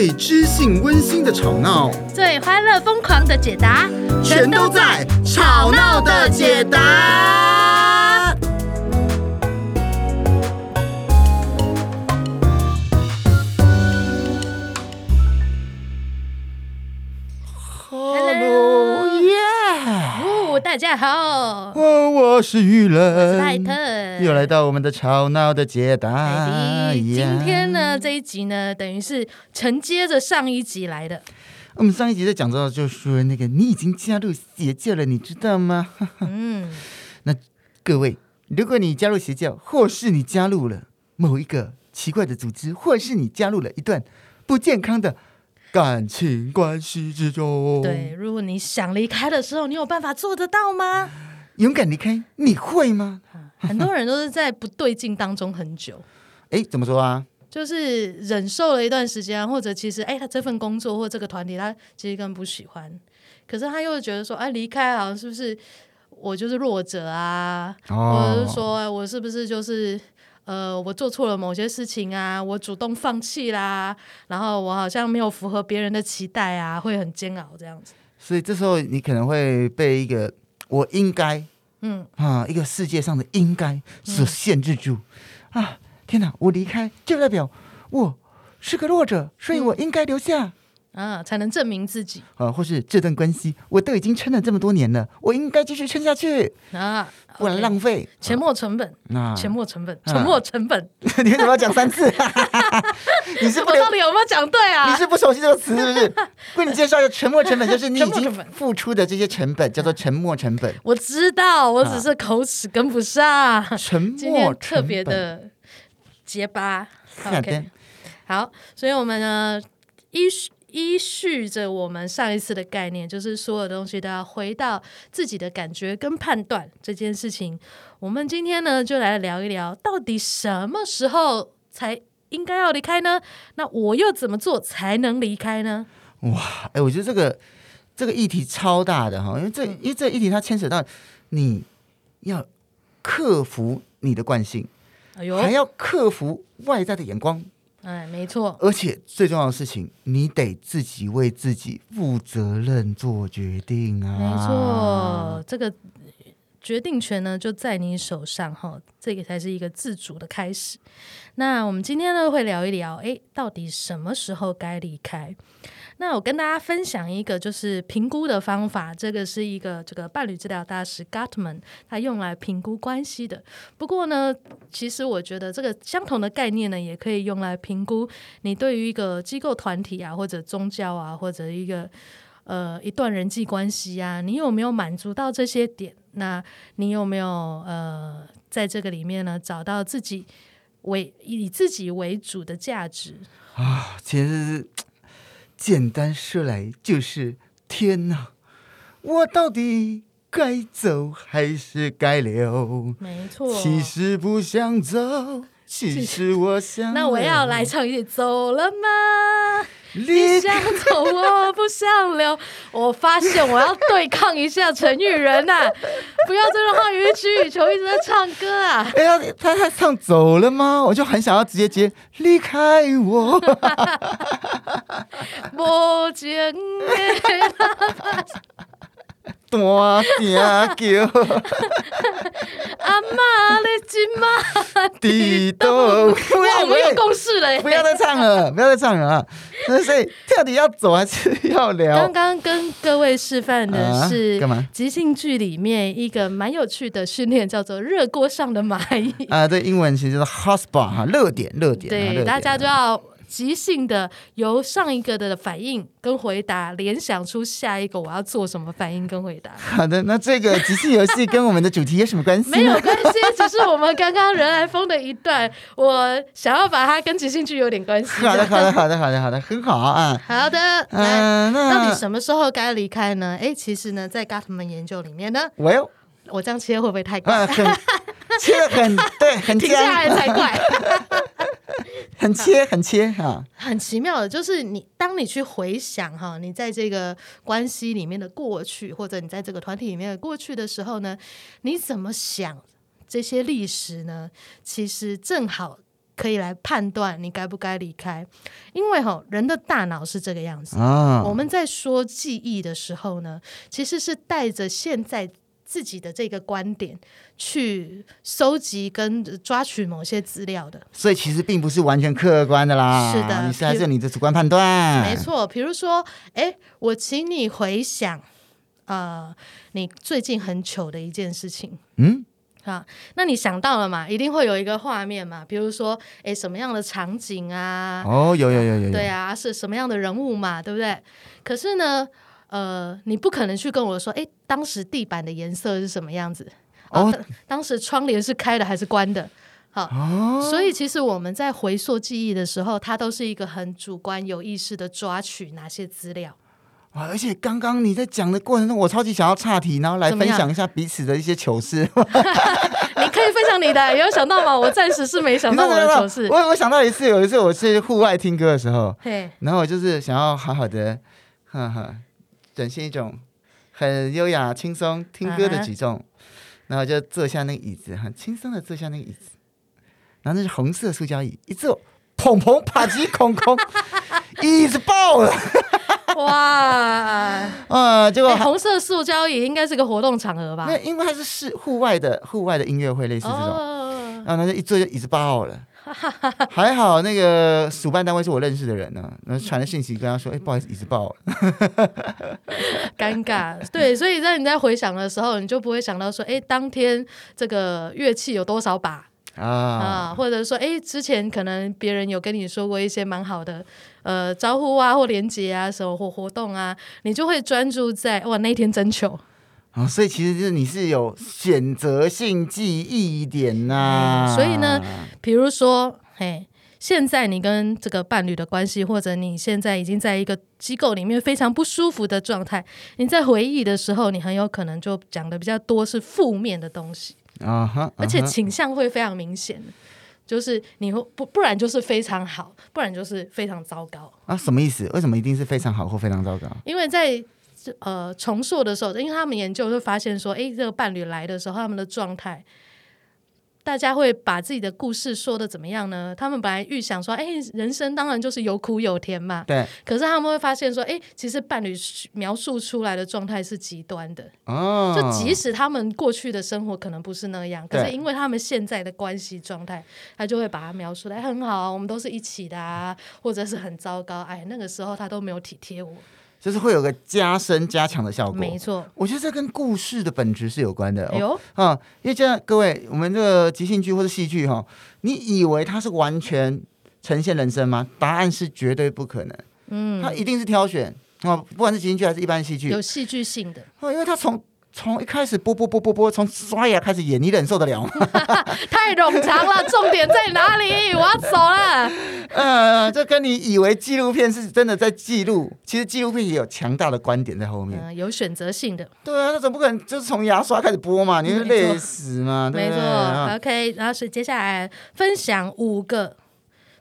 最知性温馨的吵闹，最欢乐疯狂的解答，全都在《吵闹的解答》。大家好，我我是誉仁，我是泰特，又来到我们的《吵闹的解答》。今天呢，这一集呢，等于是承接着上一集来的。我们上一集在讲到，就是那个你已经加入邪教了，你知道吗？嗯，那各位，如果你加入邪教，或是你加入了某一个奇怪的组织，或是你加入了一段不健康的。感情关系之中，对，如果你想离开的时候，你有办法做得到吗？勇敢离开，你会吗？很多人都是在不对劲当中很久。哎，怎么说啊？就是忍受了一段时间，或者其实，哎，他这份工作或这个团体，他其实根本不喜欢。可是他又觉得说，哎，离开好像是不是我就是弱者啊？哦、或者是说我是不是就是？呃，我做错了某些事情啊，我主动放弃啦，然后我好像没有符合别人的期待啊，会很煎熬这样子。所以这时候你可能会被一个 我应该，嗯啊，一个世界上的应该所限制住、嗯、啊！天哪，我离开就代表我是个弱者，所以我应该留下。嗯啊，才能证明自己啊，或是这段关系我都已经撑了这么多年了，我应该继续撑下去啊，不然浪费沉没成本啊，沉没成本，沉没成本，你为什么要讲三次？你是不我到底有没有讲对啊？你是不熟悉这个词是不是？为你介绍一下，沉没成本就是你已经付出的这些成本，叫做沉没成本。我知道，我只是口齿跟不上。沉没成本特别的结巴。OK，好，所以我们呢一。依序着我们上一次的概念，就是所有东西都要回到自己的感觉跟判断这件事情。我们今天呢，就来聊一聊，到底什么时候才应该要离开呢？那我又怎么做才能离开呢？哇，哎，我觉得这个这个议题超大的哈，因为这、嗯、因为这议题它牵扯到你要克服你的惯性，哎，还要克服外在的眼光。哎，没错，而且最重要的事情，你得自己为自己负责任做决定啊！没错，这个决定权呢就在你手上哈，这个才是一个自主的开始。那我们今天呢会聊一聊，哎，到底什么时候该离开？那我跟大家分享一个就是评估的方法，这个是一个这个伴侣治疗大师 Guttman 他用来评估关系的。不过呢，其实我觉得这个相同的概念呢，也可以用来评估你对于一个机构团体啊，或者宗教啊，或者一个呃一段人际关系啊，你有没有满足到这些点？那你有没有呃在这个里面呢找到自己为以自己为主的价值啊？其实是。简单说来就是，天哪，我到底该走还是该留？没错，其实不想走，其实 我想。那我要来唱一句，走了吗？你想走，我不想留。我发现我要对抗一下陈玉仁呐，不要再让他予取予求，一直在唱歌啊！哎呀，他他唱走了吗？我就很想要直接接离开我。不见 大声叫，阿妈你今妈地都不要，我们有共识了，不要再唱了，不要再唱了啊！所以到底要走还是要聊？刚刚跟各位示范的是干嘛？即兴剧里面一个蛮有趣的训练，叫做热锅上的蚂蚁啊。对英文其实就是 hot spot 哈，热点热点。对，大家就要。即兴的由上一个的反应跟回答联想出下一个我要做什么反应跟回答。好的，那这个即兴游戏跟我们的主题有什么关系？没有关系，只是我们刚刚人来疯的一段，我想要把它跟即兴剧有点关系。好的，好的，好的，好的，好的，很好啊。好的，来，到底什么时候该离开呢？哎，其实呢，在 Gottman 研究里面呢我这样切会不会太快？切得很对，很 停下来才怪。很切，很切哈，很奇妙的，就是你当你去回想哈，你在这个关系里面的过去，或者你在这个团体里面的过去的时候呢，你怎么想这些历史呢？其实正好可以来判断你该不该离开。因为哈，人的大脑是这个样子啊。我们在说记忆的时候呢，其实是带着现在自己的这个观点去收集跟抓取某些资料的。所以其实并不是完全客观的啦。是的，你是还是你的主观判断。没错，比如说，哎，我请你回想。呃，你最近很糗的一件事情，嗯，啊，那你想到了嘛？一定会有一个画面嘛，比如说，哎，什么样的场景啊？哦，有有有有有，对啊，是什么样的人物嘛？对不对？可是呢，呃，你不可能去跟我说，哎，当时地板的颜色是什么样子？哦，当时窗帘是开的还是关的？好，哦，所以其实我们在回溯记忆的时候，它都是一个很主观、有意识的抓取哪些资料。哇！而且刚刚你在讲的过程中，我超级想要岔题，然后来分享一下彼此的一些糗事。你可以分享你的，有想到吗？我暂时是没想到我的糗事。我我想到一次，有一次我去户外听歌的时候，嘿，然后我就是想要好好的，哈哈，展现一种很优雅、轻松听歌的举重，啊、然后就坐下那个椅子，很轻松的坐下那个椅子，然后那是红色塑胶椅，一坐，砰砰啪叽空空，椅子爆了。哇，呃，结果、欸、红色塑胶椅应该是个活动场合吧？那因为它是室户外的户外的音乐会，类似这种，哦、然后他就一坐就椅子爆了。还好那个主办单位是我认识的人呢，然后传了信息跟他说：“哎、欸，不好意思，椅子爆了。”尴尬，对，所以在你在回想的时候，你就不会想到说：“哎、欸，当天这个乐器有多少把？”啊啊，或者说，哎，之前可能别人有跟你说过一些蛮好的呃招呼啊，或连接啊，什么或活动啊，你就会专注在哇那天真糗啊，所以其实就是你是有选择性记忆一点呐、啊嗯。所以呢，比如说，嘿，现在你跟这个伴侣的关系，或者你现在已经在一个机构里面非常不舒服的状态，你在回忆的时候，你很有可能就讲的比较多是负面的东西。啊哈！Uh huh, uh huh. 而且倾向会非常明显，就是你会不不然就是非常好，不然就是非常糟糕啊？什么意思？为什么一定是非常好或非常糟糕？因为在呃重塑的时候，因为他们研究会发现说，哎，这个伴侣来的时候，他们的状态。大家会把自己的故事说的怎么样呢？他们本来预想说，哎，人生当然就是有苦有甜嘛。对。可是他们会发现说，哎，其实伴侣描述出来的状态是极端的。哦。就即使他们过去的生活可能不是那样，可是因为他们现在的关系状态，他就会把它描述得很好，我们都是一起的啊，或者是很糟糕。哎，那个时候他都没有体贴我。就是会有个加深加强的效果，没错。我觉得这跟故事的本质是有关的。有啊、哦，因为这样各位，我们这个即兴剧或者戏剧哈，你以为它是完全呈现人生吗？答案是绝对不可能。嗯，它一定是挑选啊、哦，不管是即兴剧还是一般戏剧，有戏剧性的。哦，因为它从从一开始播播播播播，从刷牙开始演，你忍受得了吗？太冗长了，重点在哪里？我要走了。呃，这跟你以为纪录片是真的在记录，其实纪录片也有强大的观点在后面，呃、有选择性的。对啊，那总不可能就是从牙刷开始播嘛？你会累死嘛？没错，对没错。OK，然后是接下来分享五个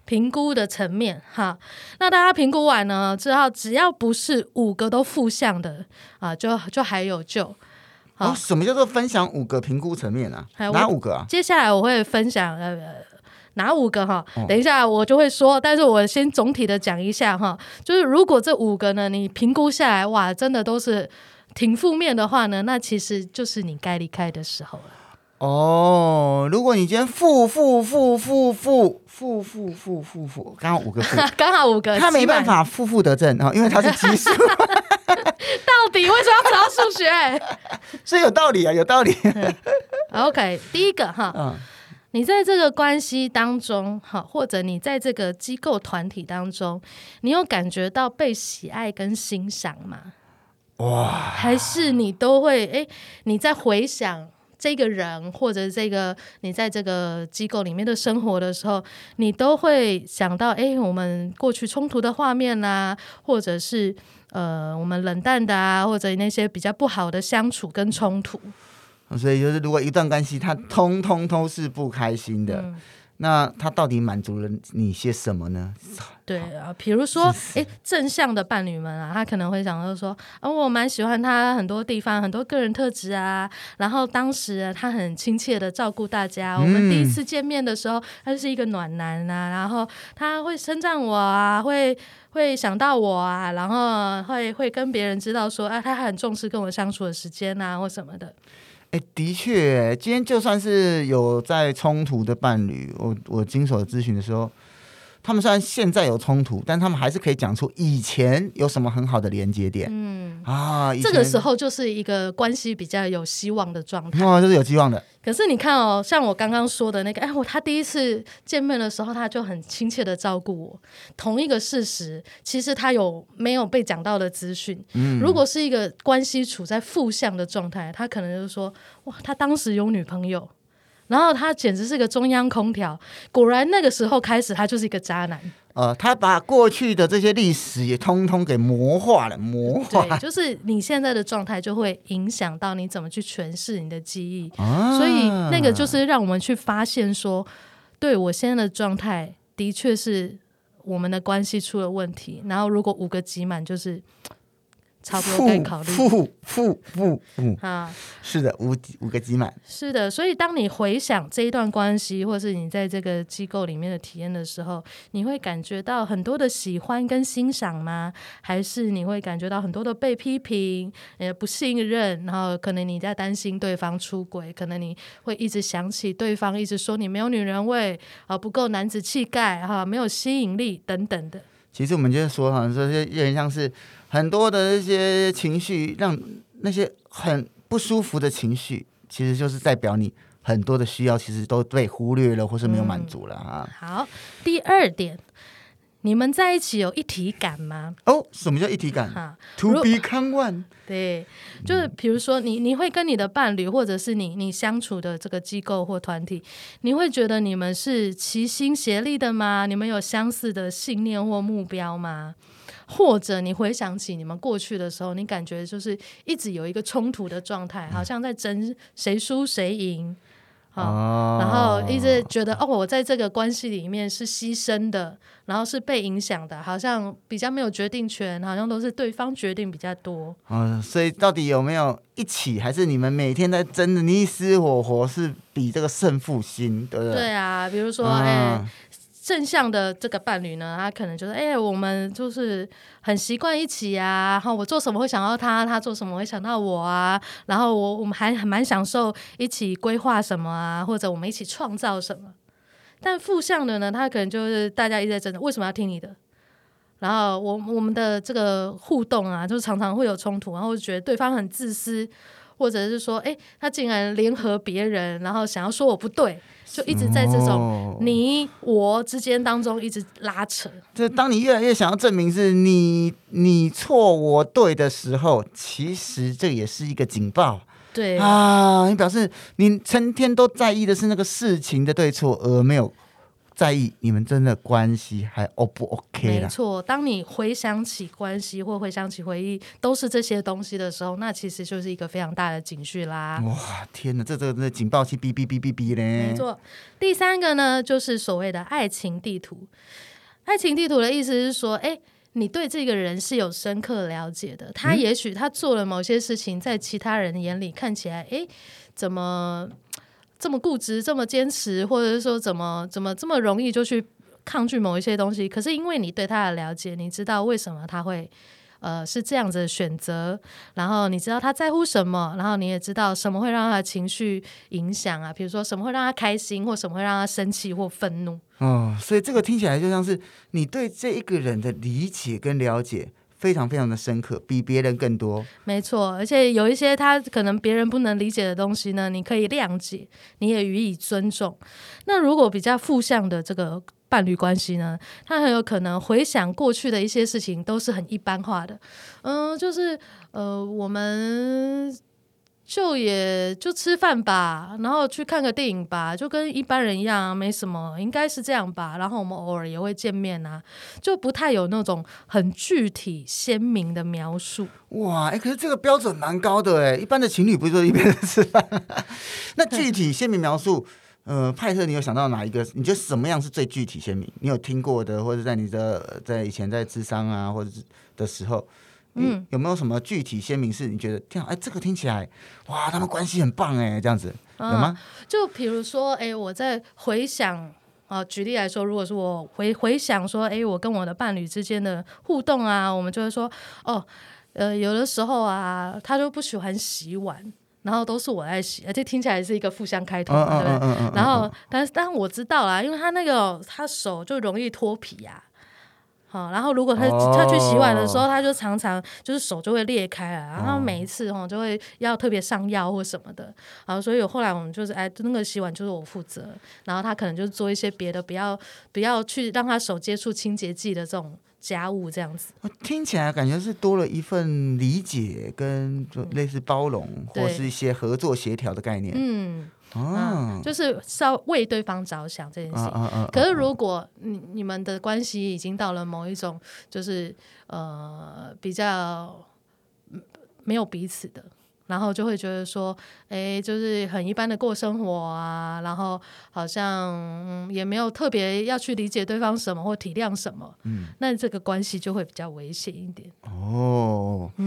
评估的层面哈。那大家评估完呢之后，只要不是五个都负向的啊，就就还有救。哦，什么叫做分享五个评估层面啊？哪五个啊？接下来我会分享呃哪五个哈？等一下我就会说，但是我先总体的讲一下哈。就是如果这五个呢，你评估下来哇，真的都是挺负面的话呢，那其实就是你该离开的时候了。哦，如果你今天负负负负负负负负负负，刚好五个负，刚好五个，他没办法负负得正啊，因为他是奇数。到底为什么要找数学？是有道理啊，有道理。OK，第一个哈，嗯、你在这个关系当中哈，或者你在这个机构团体当中，你有感觉到被喜爱跟欣赏吗？哇！还是你都会哎，你在回想这个人或者这个你在这个机构里面的生活的时候，你都会想到哎，我们过去冲突的画面啦，或者是。呃，我们冷淡的啊，或者那些比较不好的相处跟冲突，所以就是如果一段关系它通通都是不开心的，嗯、那他到底满足了你些什么呢？对啊，比如说，哎，正向的伴侣们啊，他可能会想到说，啊，我蛮喜欢他很多地方，很多个人特质啊。然后当时他很亲切的照顾大家。我们第一次见面的时候，他就是一个暖男啊。然后他会称赞我啊，会会想到我啊，然后会会跟别人知道说，啊，他很重视跟我相处的时间啊，或什么的。哎，的确，今天就算是有在冲突的伴侣，我我经手咨询的时候，他们虽然现在有冲突，但他们还是可以讲出以前有什么很好的连接点。嗯啊，这个时候就是一个关系比较有希望的状态。哦，就是有希望的。可是你看哦，像我刚刚说的那个，哎，我他第一次见面的时候，他就很亲切的照顾我。同一个事实，其实他有没有被讲到的资讯？嗯，如果是一个关系处在负向的状态，他可能就是说，哇，他当时有女朋友，然后他简直是个中央空调。果然那个时候开始，他就是一个渣男。呃，他把过去的这些历史也通通给魔化了，魔化。对，就是你现在的状态就会影响到你怎么去诠释你的记忆，啊、所以那个就是让我们去发现说，对我现在的状态的确是我们的关系出了问题。然后如果五个集满，就是。差不多可以考虑。负负负负 啊，是的，五五个集满。是的，所以当你回想这一段关系，或是你在这个机构里面的体验的时候，你会感觉到很多的喜欢跟欣赏吗？还是你会感觉到很多的被批评、呃不信任？然后可能你在担心对方出轨，可能你会一直想起对方一直说你没有女人味啊，不够男子气概哈，没有吸引力等等的。其实我们就是说，好像这些有点像是。很多的一些情绪，让那些很不舒服的情绪，其实就是代表你很多的需要，其实都被忽略了，或是没有满足了啊、嗯。好，第二点，你们在一起有一体感吗？哦，什么叫一体感？哈，To become one。对，就是比如说你，你会跟你的伴侣，或者是你你相处的这个机构或团体，你会觉得你们是齐心协力的吗？你们有相似的信念或目标吗？或者你回想起你们过去的时候，你感觉就是一直有一个冲突的状态，好像在争谁输谁赢，哦，然后一直觉得哦，我在这个关系里面是牺牲的，然后是被影响的，好像比较没有决定权，好像都是对方决定比较多。嗯，所以到底有没有一起，还是你们每天在争的你死我活，是比这个胜负心，对不对？对啊，比如说，哎、嗯。正向的这个伴侣呢，他可能就是，哎，我们就是很习惯一起啊，然后我做什么会想到他，他做什么会想到我啊，然后我我们还还蛮享受一起规划什么啊，或者我们一起创造什么。但负向的呢，他可能就是大家一直在争，为什么要听你的？然后我我们的这个互动啊，就是常常会有冲突，然后觉得对方很自私。或者是说，哎，他竟然联合别人，然后想要说我不对，就一直在这种你我之间当中一直拉扯。这当你越来越想要证明是你你错我对的时候，其实这也是一个警报。对啊，你表示你成天都在意的是那个事情的对错，而没有。在意你们真的关系还 O 不 OK 没错，当你回想起关系或回想起回忆都是这些东西的时候，那其实就是一个非常大的警讯啦。哇，天哪，这这这警报器哔哔哔哔哔嘞！没错，第三个呢，就是所谓的爱情地图。爱情地图的意思是说，哎，你对这个人是有深刻了解的。他也许他做了某些事情，在其他人眼里看起来，哎，怎么？这么固执，这么坚持，或者是说怎么怎么这么容易就去抗拒某一些东西？可是因为你对他的了解，你知道为什么他会呃是这样子的选择，然后你知道他在乎什么，然后你也知道什么会让他的情绪影响啊，比如说什么会让他开心，或什么会让他生气或愤怒。哦，所以这个听起来就像是你对这一个人的理解跟了解。非常非常的深刻，比别人更多。没错，而且有一些他可能别人不能理解的东西呢，你可以谅解，你也予以尊重。那如果比较负向的这个伴侣关系呢，他很有可能回想过去的一些事情都是很一般化的。嗯，就是呃，我们。就也就吃饭吧，然后去看个电影吧，就跟一般人一样，没什么，应该是这样吧。然后我们偶尔也会见面啊，就不太有那种很具体鲜明的描述。哇，哎，可是这个标准蛮高的哎，一般的情侣不是说一边吃饭？那具体鲜明描述，呃，派特，你有想到哪一个？你觉得什么样是最具体鲜明？你有听过的，或者在你的在以前在智商啊，或者是的时候，嗯，有没有什么具体鲜明是你觉得天啊，哎，这个听起来哇，他们关系很棒哎，这样子有吗？就比如说，哎，我在回想啊，举例来说，如果是我回回想说，哎，我跟我的伴侣之间的互动啊，我们就会说，哦，呃，有的时候啊，他就不喜欢洗碗。然后都是我在洗，而且听起来是一个互相开头嘛，对不对？然后，但是，但我知道啦，因为他那个他手就容易脱皮呀、啊。好，然后如果他他去洗碗的时候，他就常常就是手就会裂开了，然后每一次哈就会要特别上药或什么的。然后，所以后来我们就是哎，那个洗碗就是我负责，然后他可能就是做一些别的，不要不要去让他手接触清洁剂的这种。家务这样子，听起来感觉是多了一份理解，跟就类似包容，或是一些合作协调的概念。嗯，哦、啊，就是稍为对方着想这件事情。啊啊啊、可是如果你你们的关系已经到了某一种，就是呃比较没有彼此的。然后就会觉得说，哎，就是很一般的过生活啊，然后好像、嗯、也没有特别要去理解对方什么或体谅什么，嗯，那这个关系就会比较危险一点。哦，嗯，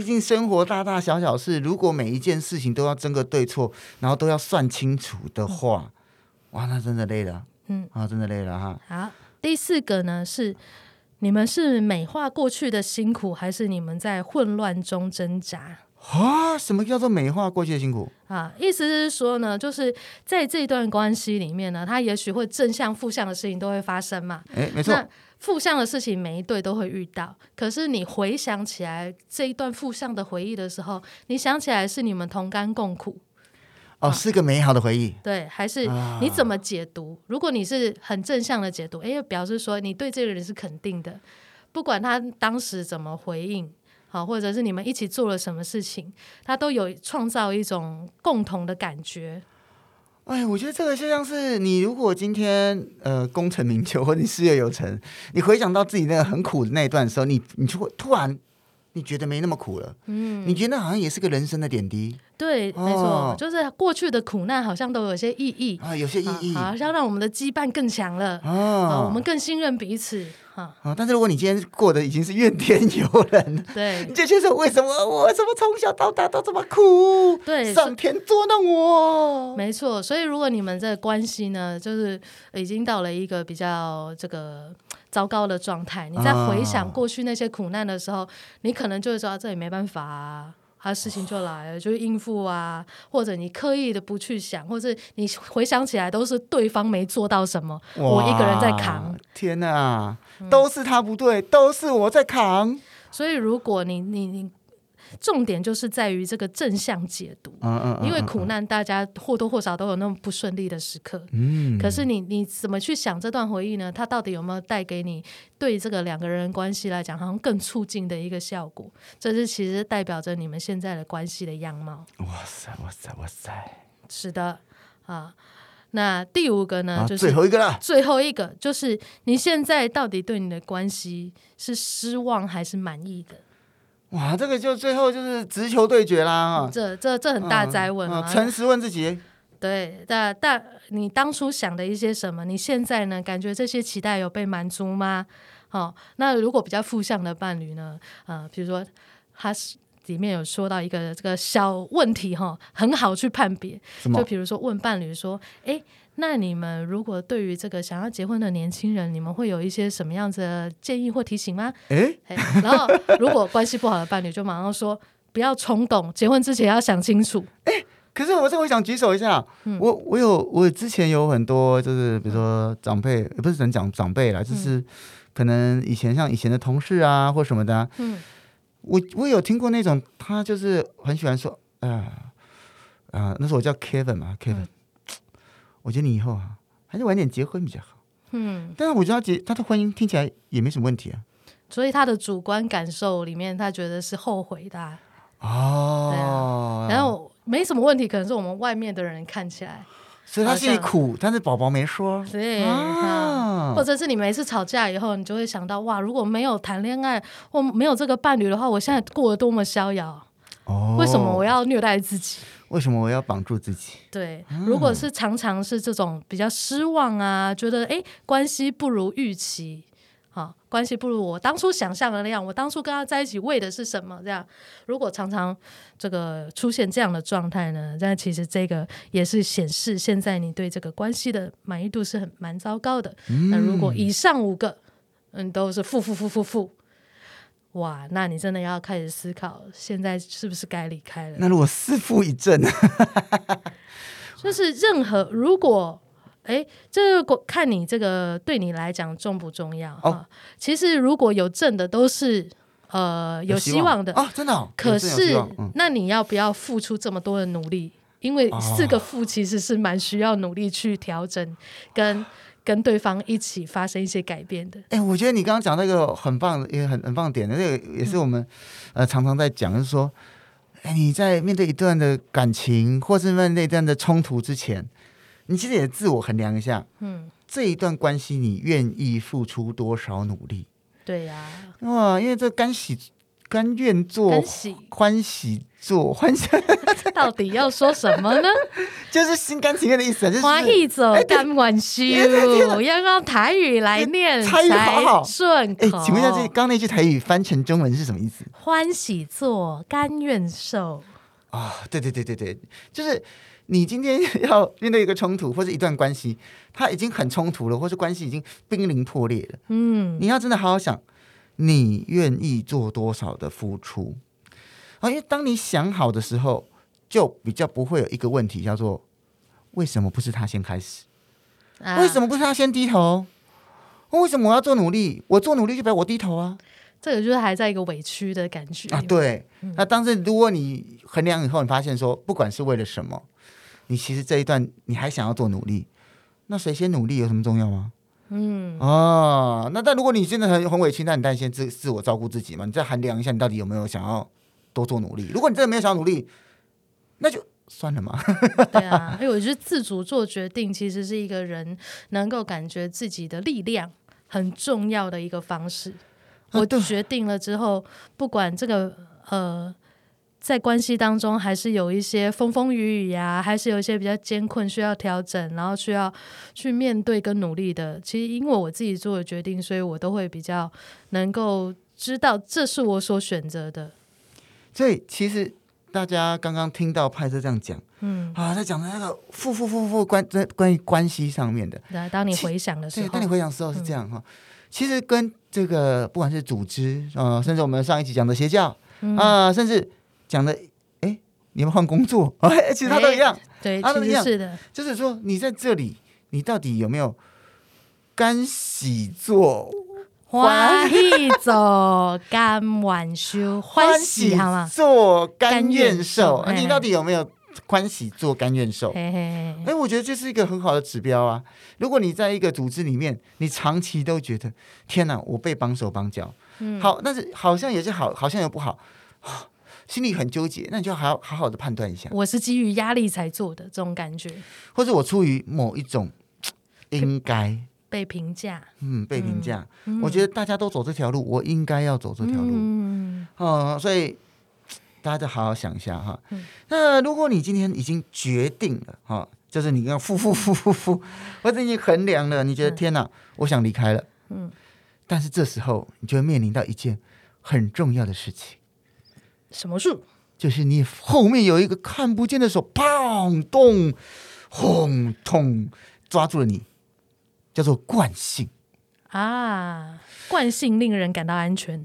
毕竟生活大大小小事，如果每一件事情都要争个对错，然后都要算清楚的话，嗯、哇，那真的累了，嗯，啊，真的累了哈。好，第四个呢是，你们是美化过去的辛苦，还是你们在混乱中挣扎？啊，什么叫做美化过去的辛苦啊？意思是说呢，就是在这段关系里面呢，他也许会正向、负向的事情都会发生嘛。哎，没错。那负向的事情每一对都会遇到，可是你回想起来这一段负向的回忆的时候，你想起来是你们同甘共苦，哦，啊、是个美好的回忆。对，还是你怎么解读？啊、如果你是很正向的解读，哎，表示说你对这个人是肯定的，不管他当时怎么回应。好，或者是你们一起做了什么事情，他都有创造一种共同的感觉。哎，我觉得这个就像是你如果今天呃功成名就或者你事业有成，你回想到自己那个很苦的那一段的时候，你你就会突然你觉得没那么苦了。嗯，你觉得好像也是个人生的点滴。对，没错，哦、就是过去的苦难好像都有些意义啊，有些意义，好像让我们的羁绊更强了。啊，我们更信任彼此。啊！但是如果你今天过的已经是怨天尤人，对，你就觉得为什么我怎么从小到大都这么苦？对，上天捉弄我。没错，所以如果你们这个关系呢，就是已经到了一个比较这个糟糕的状态，你在回想过去那些苦难的时候，啊、你可能就会说这也没办法啊。他事情就来了，就是应付啊，或者你刻意的不去想，或者你回想起来都是对方没做到什么，我一个人在扛。天哪，都是他不对，嗯、都是我在扛。所以如果你你你。重点就是在于这个正向解读，因为苦难大家或多或少都有那么不顺利的时刻，嗯，可是你你怎么去想这段回忆呢？它到底有没有带给你对这个两个人关系来讲，好像更促进的一个效果？这是其实代表着你们现在的关系的样貌。哇塞，哇塞，哇塞！是的，啊，那第五个呢，就是最后一个了。最后一个就是你现在到底对你的关系是失望还是满意的？哇，这个就最后就是直球对决啦！这这这很大哉问啊！诚实问自己，对，但但你当初想的一些什么？你现在呢？感觉这些期待有被满足吗？好，那如果比较负向的伴侣呢？啊，比如说他是里面有说到一个这个小问题哈，很好去判别。就比如说问伴侣说，哎。那你们如果对于这个想要结婚的年轻人，你们会有一些什么样子的建议或提醒吗？诶，然后如果关系不好的伴侣，就马上说不要冲动，结婚之前要想清楚。诶，可是我这我想举手一下，嗯、我我有我之前有很多就是比如说长辈，也不是能讲长辈啦，就是可能以前像以前的同事啊或什么的、啊，嗯，我我有听过那种他就是很喜欢说啊啊、那时候我叫 Kevin 嘛，Kevin。嗯我觉得你以后啊，还是晚点结婚比较好。嗯，但是我觉得他结他的婚姻听起来也没什么问题啊。所以他的主观感受里面，他觉得是后悔的、啊。哦，对啊，然后没什么问题，可能是我们外面的人看起来。所以他心里苦，但是宝宝没说。对啊，或者是你每次吵架以后，你就会想到哇，如果没有谈恋爱或没有这个伴侣的话，我现在过得多么逍遥。哦，为什么我要虐待自己？为什么我要绑住自己？对，如果是常常是这种比较失望啊，觉得哎关系不如预期，好，关系不如我当初想象的那样，我当初跟他在一起为的是什么？这样，如果常常这个出现这样的状态呢，那其实这个也是显示现在你对这个关系的满意度是很蛮糟糕的。那如果以上五个，嗯，都是负负负负负。哇，那你真的要开始思考，现在是不是该离开了？那如果四负一正呢？就是任何如果，哎，这个看你这个对你来讲重不重要啊？哦、其实如果有正的，都是呃有希望的啊、哦，真的、哦。可是，嗯、那你要不要付出这么多的努力？因为四个负其实是蛮需要努力去调整跟。跟对方一起发生一些改变的。哎，我觉得你刚刚讲那个很棒，也很很棒点的，那个也是我们、嗯、呃常常在讲，就是说，哎，你在面对一段的感情，或是面对一段的冲突之前，你其实也自我衡量一下，嗯，这一段关系你愿意付出多少努力？对呀、啊，哇，因为这干洗。甘愿做欢喜，欢喜做欢喜，到底要说什么呢？就是心甘情愿的意思，就是欢喜走甘愿修，要用台语来念才顺口。哎，请问一下，这刚刚那句台语翻成中文是什么意思？欢喜做甘愿受啊，对对对对对，就是你今天要面对一个冲突或者一段关系，它已经很冲突了，或是关系已经濒临破裂了。嗯，你要真的好好想。你愿意做多少的付出啊？因为当你想好的时候，就比较不会有一个问题，叫做为什么不是他先开始？啊、为什么不是他先低头？为什么我要做努力？我做努力就表示我低头啊？这个就是还在一个委屈的感觉啊。对，嗯、那当时如果你衡量以后，你发现说，不管是为了什么，你其实这一段你还想要做努力，那谁先努力有什么重要吗？嗯啊，那但如果你现在很很委屈，那你当然先自自我照顾自己嘛。你再衡量一下，你到底有没有想要多做努力？如果你真的没有想要努力，那就算了嘛。对啊，因为我觉得自主做决定其实是一个人能够感觉自己的力量很重要的一个方式。我决定了之后，不管这个呃。在关系当中，还是有一些风风雨雨呀，还是有一些比较艰困需要调整，然后需要去面对跟努力的。其实因为我自己做的决定，所以我都会比较能够知道这是我所选择的。所以其实大家刚刚听到派特这样讲，嗯啊，他讲的那个负负负负关在关于关系上面的。对，当你回想的时候，当你回想的时候是这样哈。嗯、其实跟这个不管是组织啊、呃，甚至我们上一集讲的邪教啊、嗯呃，甚至。讲的，哎，你们换工作，哎，其实他都一样，对，他都一样，是的，就是说你在这里，你到底有没有干喜做欢喜做甘愿受，欢喜好吗？做甘愿受，你到底有没有欢喜做甘愿受？哎，我觉得这是一个很好的指标啊。如果你在一个组织里面，你长期都觉得天哪，我被绑手绑脚，嗯，好，但是好像也是好，好像又不好。心里很纠结，那你就好好好的判断一下。我是基于压力才做的这种感觉，或者我出于某一种应该被评价，嗯，被评价。嗯、我觉得大家都走这条路，我应该要走这条路。嗯，所以大家就好好想一下哈。嗯、那如果你今天已经决定了哈，就是你要付付付付付，或者你衡量了，你觉得天哪，嗯、我想离开了。嗯，但是这时候你就会面临到一件很重要的事情。什么树？就是你后面有一个看不见的手，砰咚轰痛抓住了你，叫做惯性啊！惯性令人感到安全。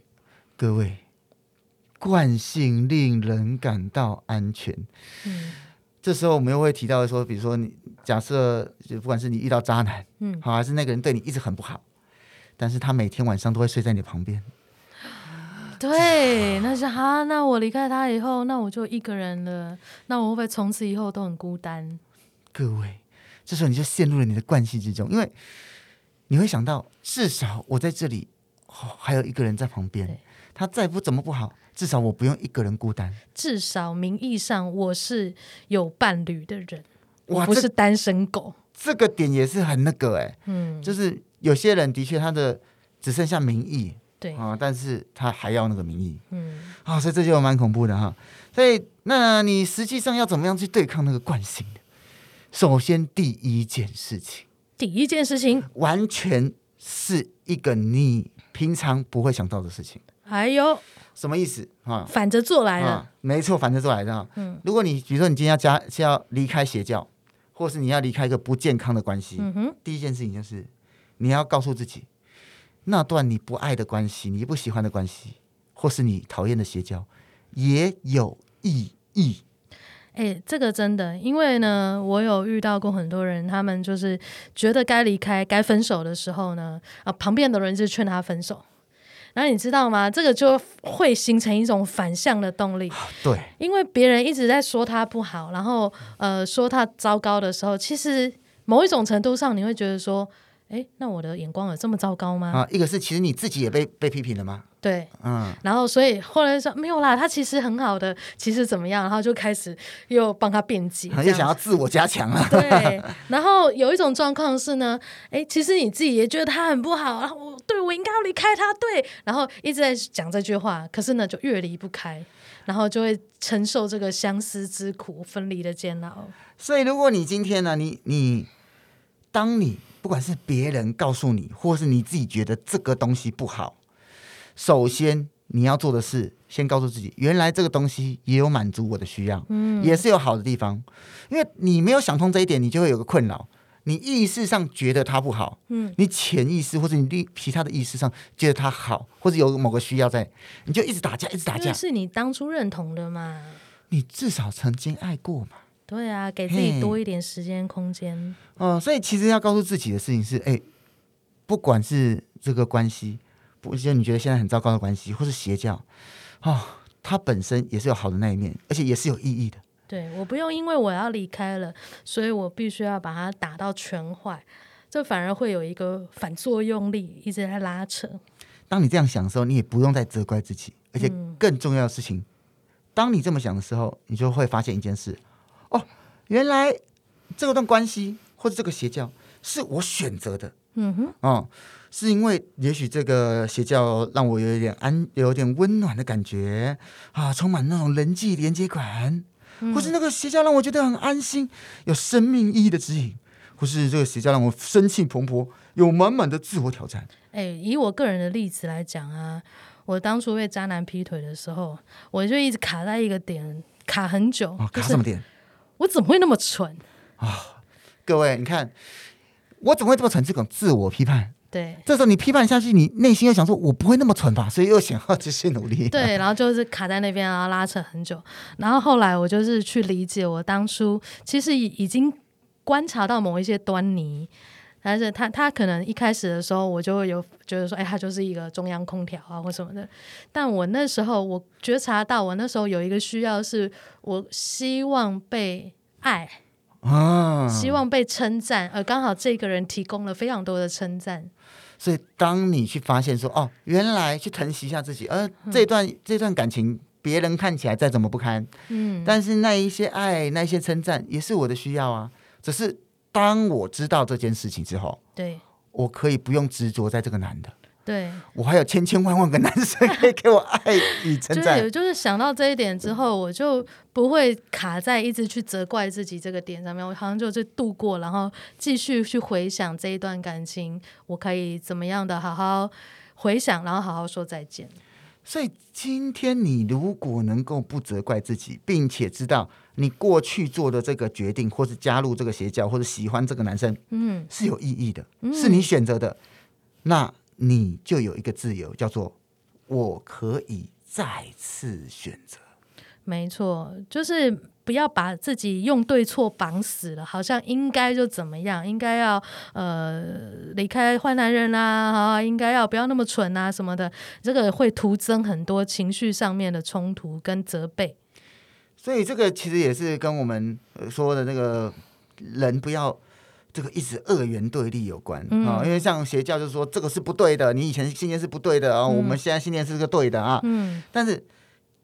各位，惯性令人感到安全。嗯，这时候我们又会提到说，比如说你假设，就不管是你遇到渣男，嗯，好，还是那个人对你一直很不好，但是他每天晚上都会睡在你旁边。对，那是哈，那我离开他以后，那我就一个人了。那我会不会从此以后都很孤单？各位，这时候你就陷入了你的惯性之中，因为你会想到，至少我在这里，哦、还有一个人在旁边。他再不怎么不好，至少我不用一个人孤单。至少名义上我是有伴侣的人，哇我不是单身狗。这个点也是很那个哎，嗯，就是有些人的确他的只剩下名义。对啊，但是他还要那个名义，嗯，啊，所以这就蛮恐怖的哈。所以，那你实际上要怎么样去对抗那个惯性的？首先，第一件事情，第一件事情，完全是一个你平常不会想到的事情。还有什么意思啊？反着做来的，啊、没错，反着做来的哈。嗯，如果你比如说你今天要加是要离开邪教，或是你要离开一个不健康的关系，嗯哼，第一件事情就是你要告诉自己，那段你不爱的关系，你不喜欢的关系，或是你讨厌的邪教，也有意义。哎、欸，这个真的，因为呢，我有遇到过很多人，他们就是觉得该离开、该分手的时候呢，啊，旁边的人就劝他分手。然后你知道吗？这个就会形成一种反向的动力。对，因为别人一直在说他不好，然后呃说他糟糕的时候，其实某一种程度上，你会觉得说，哎，那我的眼光有这么糟糕吗？啊，一个是其实你自己也被被批评了吗？对，嗯，然后所以后来说没有啦，他其实很好的，其实怎么样，然后就开始又帮他辩解，又想要自我加强啊。对，然后有一种状况是呢，哎，其实你自己也觉得他很不好，然后我对我应该要离开他，对，然后一直在讲这句话，可是呢就越离不开，然后就会承受这个相思之苦、分离的煎熬。所以如果你今天呢，你你，当你不管是别人告诉你，或是你自己觉得这个东西不好。首先，你要做的是先告诉自己，原来这个东西也有满足我的需要，嗯，也是有好的地方。因为你没有想通这一点，你就会有个困扰。你意识上觉得它不好，嗯，你潜意识或者你其他的意识上觉得它好，或者有某个需要在，你就一直打架，一直打架。是你当初认同的嘛？你至少曾经爱过嘛？对啊，给自己多一点时间空间。哦、呃，所以其实要告诉自己的事情是，哎，不管是这个关系。不是你觉得现在很糟糕的关系，或是邪教，哦，它本身也是有好的那一面，而且也是有意义的。对，我不用因为我要离开了，所以我必须要把它打到全坏，这反而会有一个反作用力一直在拉扯。当你这样想的时候，你也不用再责怪自己，而且更重要的事情，嗯、当你这么想的时候，你就会发现一件事：哦，原来这段关系或者这个邪教是我选择的。嗯哼，哦。是因为也许这个邪教让我有一点安，有点温暖的感觉啊，充满那种人际连接感，嗯、或是那个邪教让我觉得很安心，有生命意义的指引，或是这个邪教让我生气蓬勃，有满满的自我挑战。哎，以我个人的例子来讲啊，我当初被渣男劈腿的时候，我就一直卡在一个点，卡很久。哦、卡什么点？我怎么会那么蠢啊、哦？各位，你看，我怎么会这么蠢？这种自我批判。对，这时候你批判下去，你内心又想说：“我不会那么蠢吧？”所以又想要继续努力。对，然后就是卡在那边，然后拉扯很久。然后后来我就是去理解，我当初其实已已经观察到某一些端倪，但是他他可能一开始的时候，我就会有觉得说：“哎，他就是一个中央空调啊，或什么的。”但我那时候我觉察到，我那时候有一个需要，是我希望被爱啊，希望被称赞，而刚好这个人提供了非常多的称赞。所以，当你去发现说，哦，原来去疼惜一下自己，而这段、嗯、这段感情，别人看起来再怎么不堪，嗯，但是那一些爱，那一些称赞，也是我的需要啊。只是当我知道这件事情之后，对，我可以不用执着在这个男的。对，我还有千千万万个男生可以给我爱与称赞。就是，就是想到这一点之后，我就不会卡在一直去责怪自己这个点上面。我好像就是度过，然后继续去回想这一段感情，我可以怎么样的好好回想，然后好好说再见。所以今天你如果能够不责怪自己，并且知道你过去做的这个决定，或是加入这个邪教，或者喜欢这个男生，嗯，是有意义的，嗯，是你选择的，那。你就有一个自由，叫做我可以再次选择。没错，就是不要把自己用对错绑死了，好像应该就怎么样，应该要呃离开坏男人啊，啊，应该要不要那么蠢啊什么的，这个会徒增很多情绪上面的冲突跟责备。所以这个其实也是跟我们说的那个人不要。这个一直二元对立有关啊、嗯哦，因为像邪教就是说这个是不对的，你以前信念是不对的啊、哦，嗯、我们现在信念是个对的啊。嗯。但是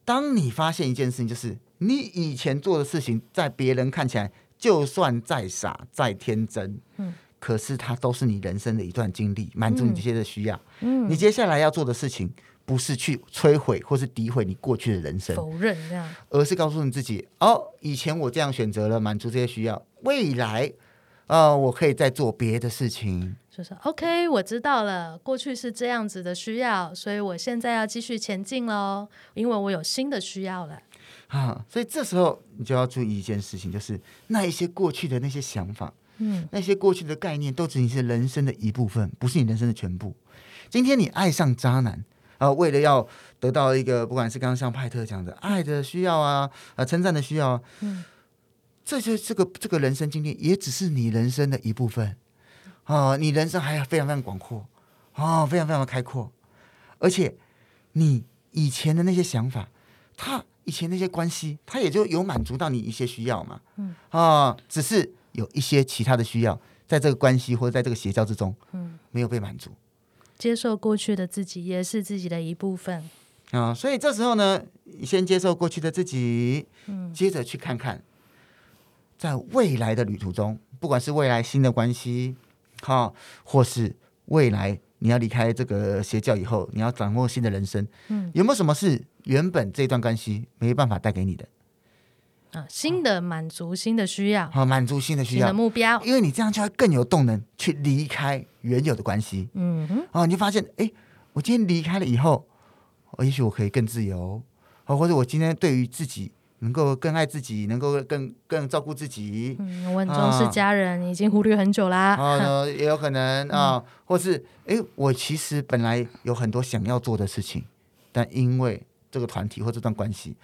当你发现一件事情，就是你以前做的事情，在别人看起来就算再傻再天真，嗯，可是它都是你人生的一段经历，满足你这些的需要。嗯，你接下来要做的事情，不是去摧毁或是诋毁你过去的人生，否认这样，而是告诉你自己：哦，以前我这样选择了，满足这些需要，未来，呃，我可以再做别的事情。就是 OK，我知道了，过去是这样子的需要，所以我现在要继续前进喽，因为我有新的需要了。啊，所以这时候你就要注意一件事情，就是那一些过去的那些想法，嗯，那些过去的概念，都只是人生的一部分，不是你人生的全部。今天你爱上渣男啊、呃，为了要得到一个，不管是刚刚像派特讲的爱的需要啊，啊、呃，称赞的需要啊，嗯，这些这个这个人生经历，也只是你人生的一部分啊、呃。你人生还非常非常广阔啊、哦，非常非常的开阔，而且你以前的那些想法，他。以前那些关系，他也就有满足到你一些需要嘛，嗯啊，只是有一些其他的需要，在这个关系或者在这个邪教之中，嗯，没有被满足。接受过去的自己也是自己的一部分。啊，所以这时候呢，你先接受过去的自己，嗯，接着去看看，在未来的旅途中，不管是未来新的关系，哈，或是未来你要离开这个邪教以后，你要掌握新的人生，嗯，有没有什么事？原本这段关系没办法带给你的啊，新的满足新的需要，好、哦、满足新的需要新的目标，因为你这样就会更有动能去离开原有的关系。嗯哼，哦，你就发现，哎，我今天离开了以后，哦，也许我可以更自由，哦，或者我今天对于自己能够更爱自己，能够更更照顾自己。嗯，我很重视家人，已经忽略很久啦。哦，也有可能啊、哦嗯，或是，哎，我其实本来有很多想要做的事情，但因为这个团体或这段关系，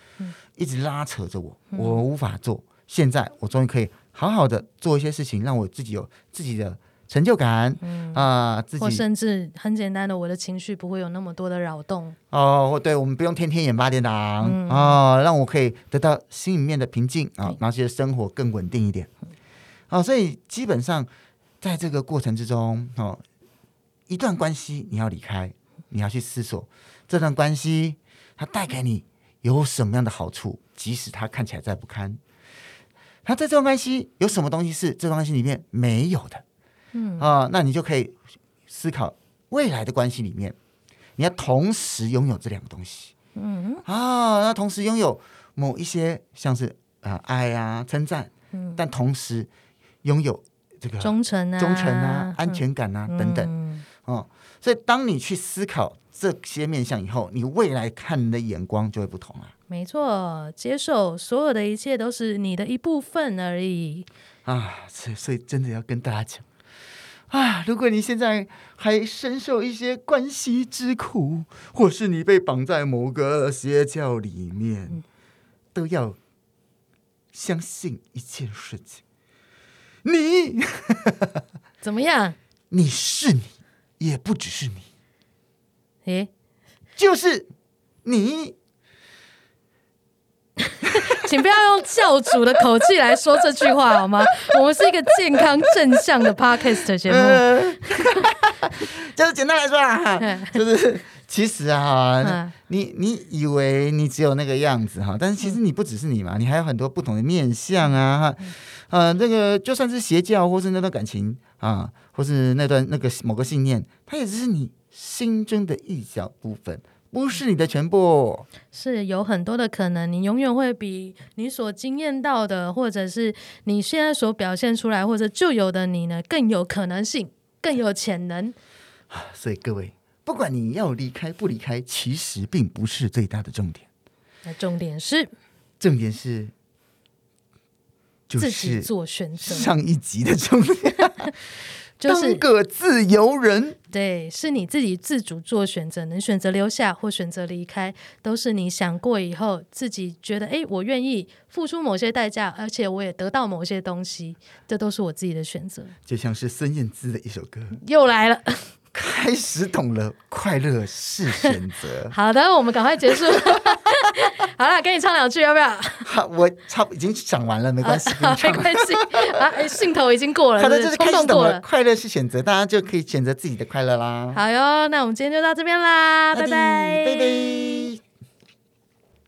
一直拉扯着我，嗯，我无法做。现在我终于可以好好的做一些事情，让我自己有自己的成就感。嗯啊，呃，自己或甚至很简单的，我的情绪不会有那么多的扰动。哦，对，我们不用天天演八点档啊，嗯哦，让我可以得到心里面的平静啊，然后觉得生活更稳定一点。哦，所以基本上在这个过程之中，哦，一段关系你要离开，你要去思索这段关系。它带给你有什么样的好处？即使它看起来再不堪，它在这段关系有什么东西是这段关系里面没有的？嗯啊、呃，那你就可以思考未来的关系里面，你要同时拥有这两个东西。嗯啊，那同时拥有某一些像是啊、呃、爱啊称赞，嗯，但同时拥有这个忠诚啊、忠诚啊、安全感啊、嗯、等等。所以当你去思考。这些面向以后，你未来看人的眼光就会不同啊。没错，接受所有的一切都是你的一部分而已啊！所以，所以真的要跟大家讲啊，如果你现在还深受一些关系之苦，或是你被绑在某个邪教里面，嗯、都要相信一件事情：你怎么样？你是你，也不只是你。诶，就是你，请不要用教主的口气来说这句话好吗？我们是一个健康正向的 podcast 节目，呃、就是简单来说啊，就是其实啊，嗯、你你以为你只有那个样子哈，但是其实你不只是你嘛，你还有很多不同的面相啊哈，呃，那个就算是邪教或是那段感情啊，或是那段那个某个信念，它也只是你。心中的一小部分，不是你的全部，是有很多的可能。你永远会比你所经验到的，或者是你现在所表现出来，或者就有的你呢，更有可能性，更有潜能。所以各位，不管你要离开不离开，其实并不是最大的重点。那重点是，重点是，就是自己做选择。上一集的重点。就是个自由人，对，是你自己自主做选择，能选择留下或选择离开，都是你想过以后自己觉得，哎，我愿意付出某些代价，而且我也得到某些东西，这都是我自己的选择。就像是孙燕姿的一首歌，又来了。开始懂了，快乐是选择。好的，我们赶快结束。好了，给你唱两句，要不要？好，我差已经讲完了，没关系，啊、没关系。啊，兴头已经过了，好的，就是开始懂了，了。快乐是选择，大家就可以选择自己的快乐啦。好哟，那我们今天就到这边啦，拜拜，拜拜。